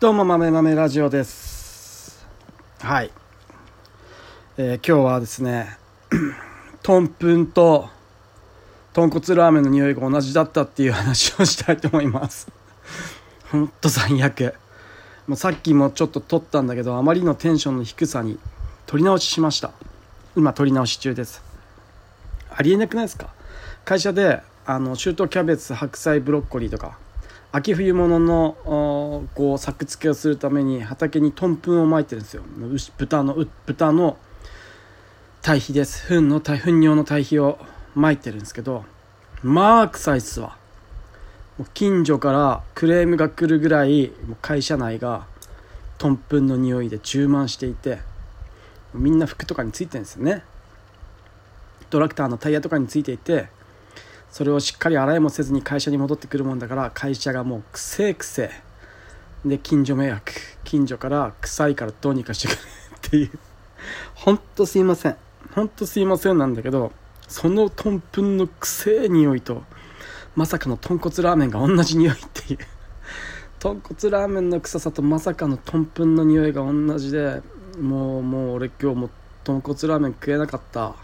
どうも豆豆ラジオです。はい、えー今日はですねトンプンと豚骨ラーメンの匂いが同じだったっていう話をしたいと思います。ほんと最悪。もうさっきもちょっと撮ったんだけどあまりのテンションの低さに撮り直ししました。今撮り直し中です。ありえなくないですか？会社であのシュートキャベツ白菜ブロッコリーとか秋冬物のこう作付けをするために畑にトンプンをまいてるんですよ。豚の豚の堆肥です。糞の堆糞尿の堆肥をまいてるんですけどまあ臭いっすわ。近所からクレームが来るぐらい会社内がトンプンの匂いで充満していてみんな服とかについてるんですよね。トラクターのタイヤとかについていてそれをしっかり洗いもせずに会社に戻ってくるもんだから会社がもうくせえくせで近所迷惑。近所から臭いからどうにかしてくれっていう。ほんとすいません。ほんとすいませんなんだけどそのトンプンのくせえ匂いとまさかの豚骨ラーメンが同じ匂いっていう。豚骨ラーメンの臭さとまさかのトンプンの匂いが同じでもうもう俺今日も豚骨ラーメン食えなかった。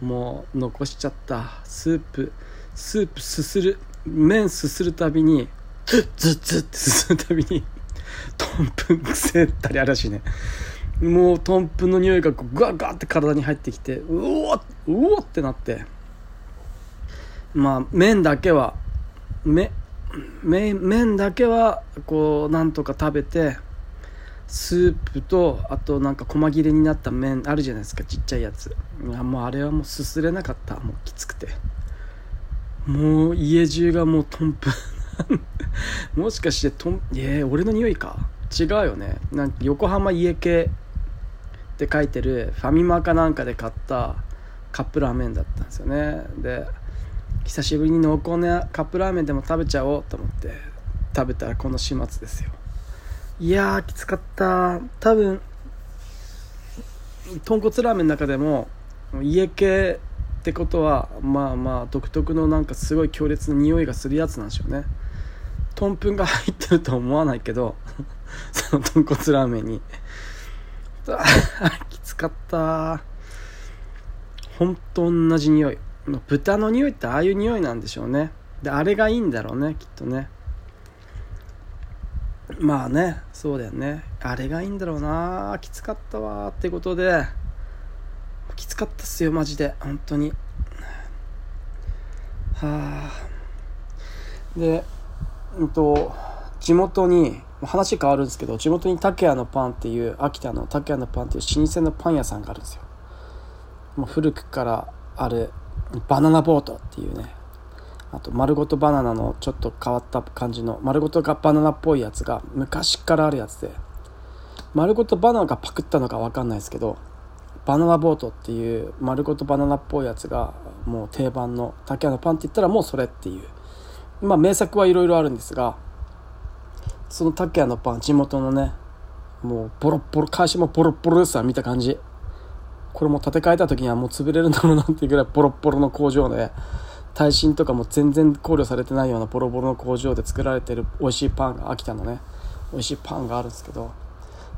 もう残しちゃった。スープスープすする麺すするたびにズッズッズッってすするたびにトンプンくせったりあらしいね。もうトンプンの匂いがこうガガって体に入ってきてうおっうおってなって。まあ麺だけはめ麺麺だけはこうなんとか食べてスープとあとなんか細切れになった麺あるじゃないですかちっちゃいやつ。いやもうあれはもうすすれなかった。もうきつくて。もう家中がもうトンプもしかしてトンえー、俺の匂いか。違うよね。なんか横浜家系って書いてるファミマかなんかで買ったカップラーメンだったんですよね。で久しぶりに濃厚なカップラーメンでも食べちゃおうと思って食べたらこの始末ですよ。いやーきつかった。多分豚骨ラーメンの中でも家系ってことはまあまあ独特のなんかすごい強烈な匂いがするやつなんでしょうね。トンプンが入ってるとは思わないけど その豚骨ラーメンに。きつかった。ほんと同じ匂い。豚の匂いってああいう匂いなんでしょうね。であれがいいんだろうねきっとね。まあねそうだよね。あれがいいんだろうな。きつかったわ。ってことで。きつかったっすよマジで。本当に。はあ。でうんと地元に話変わるんですけど地元に竹谷のパンっていう秋田の竹谷のパンっていう老舗のパン屋さんがあるんですよ。もう古くからあるバナナボートっていうねあと丸ごとバナナのちょっと変わった感じの丸ごとがバナナっぽいやつが昔からあるやつで丸ごとバナナがパクったのか分かんないですけどバナナボートっていう丸ごとバナナっぽいやつがもう定番の竹谷のパンって言ったらもうそれっていう。まあ名作はいろいろあるんですがその竹谷のパン地元のねもうボロボロ会社もボロボロですわ見た感じ。これも建て替えた時にはもう潰れるんだろうなっていうぐらいボロボロの工場で耐震とかも全然考慮されてないようなボロボロの工場で作られてる美味しいパンが秋田のね美味しいパンがあるんですけど、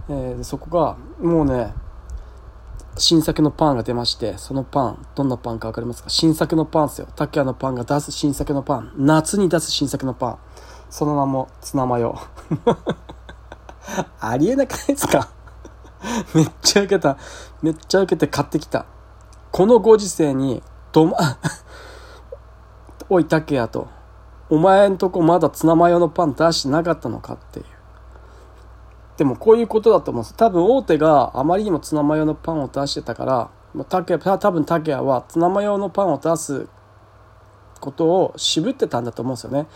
えーそこがもうね新作のパンが出ましてそのパンどんなパンか分かりますか？新作のパンですよ。竹谷のパンが出す新作のパン。夏に出す新作のパン。その名もツナマヨ。ありえなくないですか？めっちゃ受けた。めっちゃ受けて買ってきた。このご時世にどま おい竹谷と。お前んとこまだツナマヨのパン出してなかったのかっていう。でもこういうことだと思うんです。多分大手があまりにもツナマヨのパンを出してたからもう竹谷多分竹谷はツナマヨのパンを出すことを渋ってたんだと思うんですよね。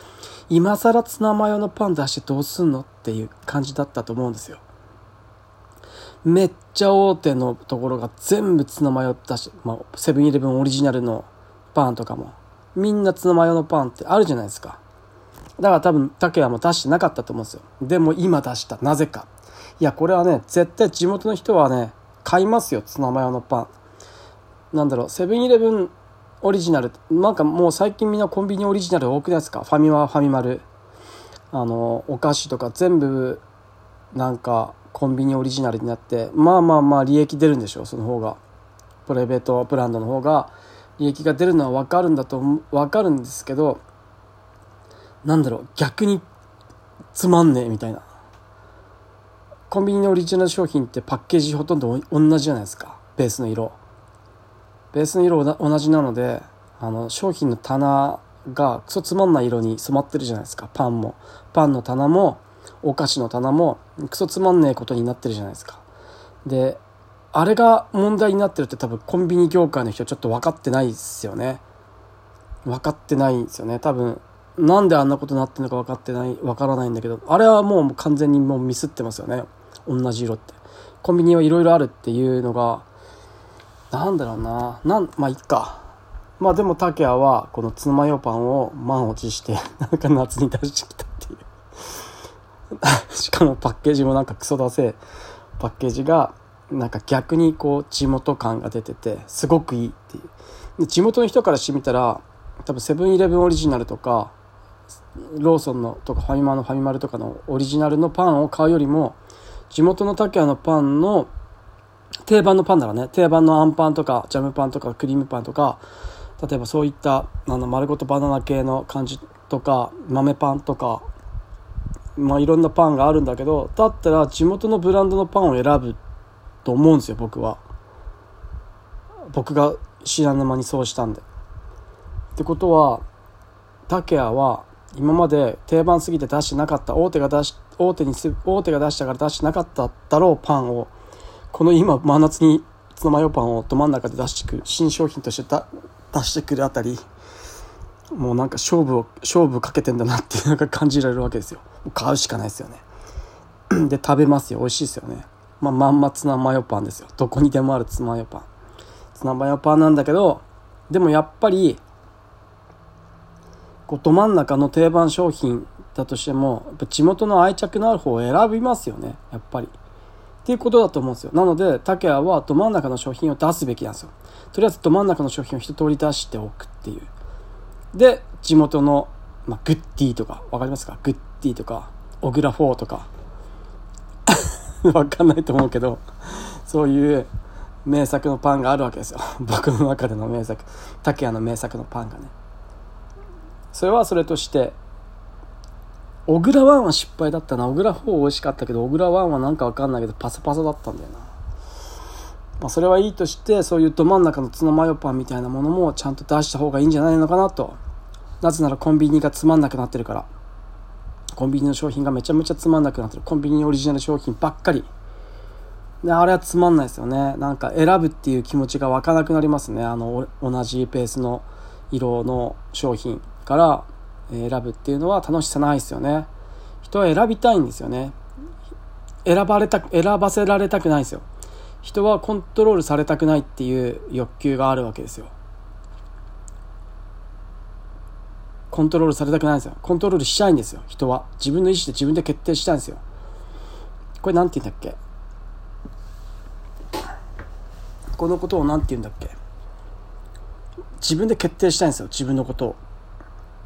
今更ツナマヨのパン出してどうすんのっていう感じだったと思うんですよ。めっちゃ大手のところが全部ツナマヨ出し、まあ、セブンイレブンオリジナルのパンとかもみんなツナマヨのパンってあるじゃないですか。だから多分竹谷も出してなかったと思うんですよ。でも今出した。なぜか。いやこれはね絶対地元の人はね買いますよツナマヨのパン。なんだろうセブンイレブンオリジナル。なんかもう最近みんなコンビニオリジナル多くないですか？ファミマファミマル。ああのお菓子とか全部なんかコンビニオリジナルになって。まあまあまあ利益出るんでしょうその方が。プライベートブランドの方が。利益が出るのは分かるんだと分かるんですけどなんだろう逆につまんねえみたいな。コンビニのオリジナル商品ってパッケージほとんど同じじゃないですか。ベースの色。ベースの色同じなのであの商品の棚がクソつまんない色に染まってるじゃないですか。パンも。パンの棚もお菓子の棚もクソつまんねえことになってるじゃないですか。であれが問題になってるって多分コンビニ業界の人ちょっと分かってないですよね。分かってないんですよね。多分なんであんなことになってるのか分かってない分からないんだけどあれはもう完全にもうミスってますよね。同じ色って。コンビニはいろいろあるっていうのがなんだろうな。なんまあいっか。まあでも竹谷はこのツナマヨパンを満を持して なんか夏に出してきたっていう。しかもパッケージもなんかクソだせえパッケージがなんか逆にこう地元感が出ててすごくいいっていう。地元の人からしてみたら多分セブンイレブンオリジナルとかローソンのとかファミマのファミマルとかのオリジナルのパンを買うよりも地元の竹谷のパンの定番のパンならね定番のあんパンとかジャムパンとかクリームパンとか例えばそういったあの丸ごとバナナ系の感じとか豆パンとかまあいろんなパンがあるんだけどだったら地元のブランドのパンを選ぶと思うんですよ僕は。僕が知らぬ間にそうしたんで。ってことは竹谷は今まで定番すぎて出してなかった大手が出し大手に大手が出したから出してなかっただろうパンをこの今真夏にツナマヨパンをど真ん中で出してくる新商品として出してくるあたりもうなんか勝負を勝負かけてんだなっていうのが感じられるわけですよ。買うしかないですよね。で食べますよ。美味しいですよね。まあ、まんまツナマヨパンですよ。どこにでもあるツナマヨパン。ツナマヨパンなんだけどでもやっぱりこうど真ん中の定番商品だとしてもやっぱ地元の愛着のある方を選びますよね。やっぱり。っていうことだと思うんですよ。なので竹谷はど真ん中の商品を出すべきなんですよ。とりあえずど真ん中の商品を一通り出しておくっていう。で地元の、まあ、グッディとか分かりますか？グッディとか小倉フォーとか。分かんないと思うけどそういう名作のパンがあるわけですよ。僕の中での名作。竹谷の名作のパンがね。それはそれとして小倉ワンは失敗だったな。小倉4美味しかったけど小倉ワンはなんか分かんないけどパサパサだったんだよな。まあ、それはいいとしてそういうど真ん中のツナマヨパンみたいなものもちゃんと出した方がいいんじゃないのかなと。なぜならコンビニがつまんなくなってるから。コンビニの商品がめちゃめちゃつまんなくなってる。コンビニオリジナル商品ばっかり。であれはつまんないですよね。なんか選ぶっていう気持ちが湧かなくなりますね。あの同じペースの色の商品から選ぶっていうのは楽しさないですよね。人は選びたいんですよね。選ばれた選ばせられたくないですよ。人はコントロールされたくないっていう欲求があるわけですよ。コントロールされたくないんですよ。コントロールしちゃいんですよ。人は。自分の意思で自分で決定したいんですよ。これ何て言うんだっけ？このことを何て言うんだっけ？自分で決定したいんですよ。自分のことを。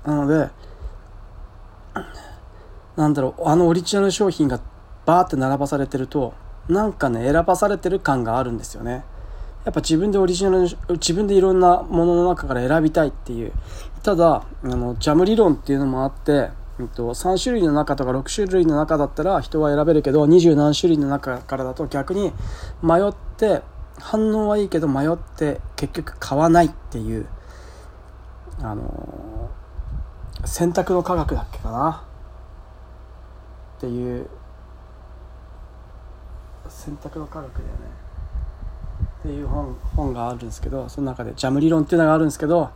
なのでなんだろう。あのオリジナル商品がバーって並ばされてるとなんかね選ばされてる感があるんですよね。やっぱ自分でオリジナル自分でいろんなものの中から選びたいっていう。ただあのジャム理論っていうのもあって、えっと、3種類の中とか6種類の中だったら人は選べるけど20何種類の中からだと逆に迷って反応はいいけど迷って結局買わないっていうあの選択の科学だっけかな？っていう選択の科学だよね。っていう本本があるんですけどその中でジャム理論っていうのがあるんですけど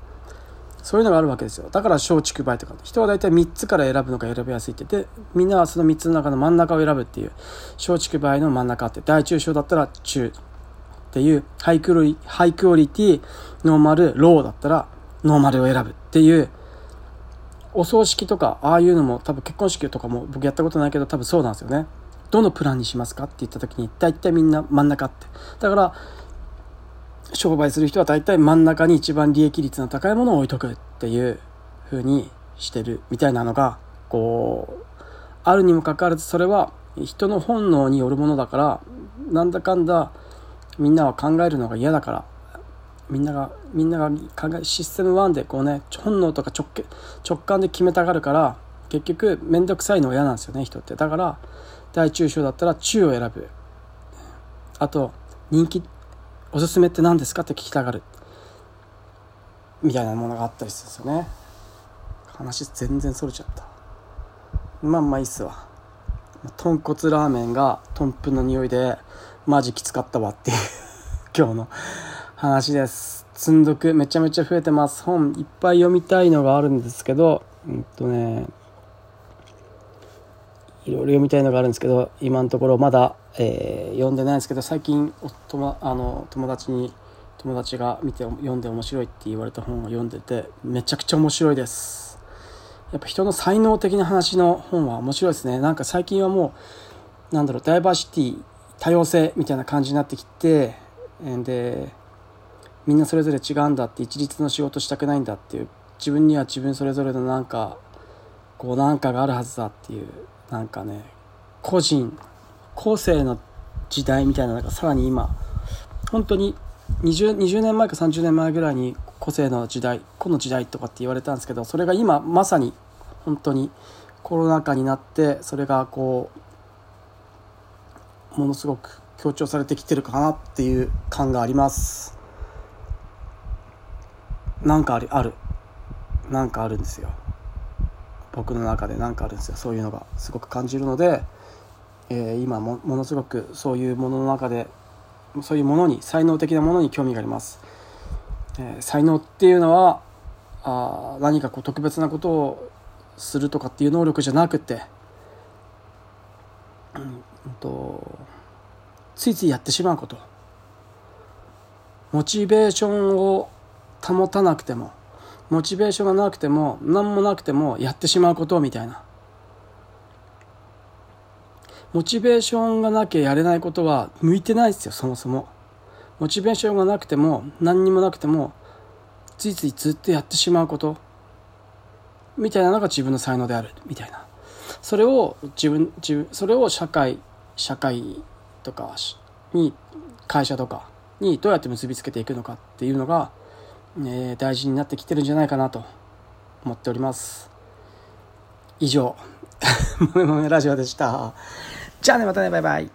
そういうのがあるわけですよ。だから松竹梅とか人は大体3つから選ぶのが選びやすいってでみんなはその3つの中の真ん中を選ぶっていう松竹梅の真ん中って大中小だったら中っていうハイクリハイクオリティノーマルローだったらノーマルを選ぶっていうお葬式とかああいうのも多分結婚式とかも僕やったことないけど多分そうなんですよね。どのプランにしますかって言った時に大体みんな真ん中って。だから商売する人は大体真ん中に一番利益率の高いものを置いとくっていう風にしてるみたいなのがこうあるにもかかわらずそれは人の本能によるものだからなんだかんだみんなは考えるのが嫌だからみんながみんなが考えシステム1でこうね本能とか直直感で決めたがるから結局面倒くさいのは嫌なんですよね人って。だから大中小だったら中を選ぶ。あと人気おすすめって何ですかって聞きたがる。みたいなものがあったりするんですよね。話全然それちゃった。まあまあいいっすわ。豚骨ラーメンが豚糞の匂いでマジきつかったわっていう 今日の話です。積んどくめちゃめちゃ増えてます。本いっぱい読みたいのがあるんですけどうんとねいろいろ読みたいのがあるんですけど今のところまだ、えー、読んでないんですけど最近おと、ま、あの友達に友達が見て読んで面白いって言われた本を読んでてめちゃくちゃ面白いです。やっぱ人の才能的な話の本は面白いですね。なんか最近はもうなんだろうダイバーシティ多様性みたいな感じになってきてでみんなそれぞれ違うんだって一律の仕事したくないんだっていう自分には自分それぞれのなんかこうなんかがあるはずだっていうなんかね個人個性の時代みたいなのがさらに今本当に 20, 20年前か30年前ぐらいに個性の時代個の時代とかって言われたんですけどそれが今まさに本当にコロナ禍になってそれがこうものすごく強調されてきてるかなっていう感があります。なんかあるある。なんかあるんですよ。僕の中で何かあるんですよ。そういうのがすごく感じるので、えー、今もものすごくそういうものの中でそういうものに才能的なものに興味があります、えー、才能っていうのはあ何かこう特別なことをするとかっていう能力じゃなくて、うん、とついついやってしまうこと。モチベーションを保たなくてもモチベーションがなくても何もなくてもやってしまうことみたいな。モチベーションがなきゃやれないことは向いてないですよそもそも。モチベーションがなくても何にもなくてもついついずっとやってしまうこと。みたいなのが自分の才能であるみたいな。それを自分自分それを社会社会とかに会社とかにどうやって結びつけていくのかっていうのがえー、大事になってきてるんじゃないかなと思っております。以上。もめもめラジオでした。じゃあねまたねバイバイ。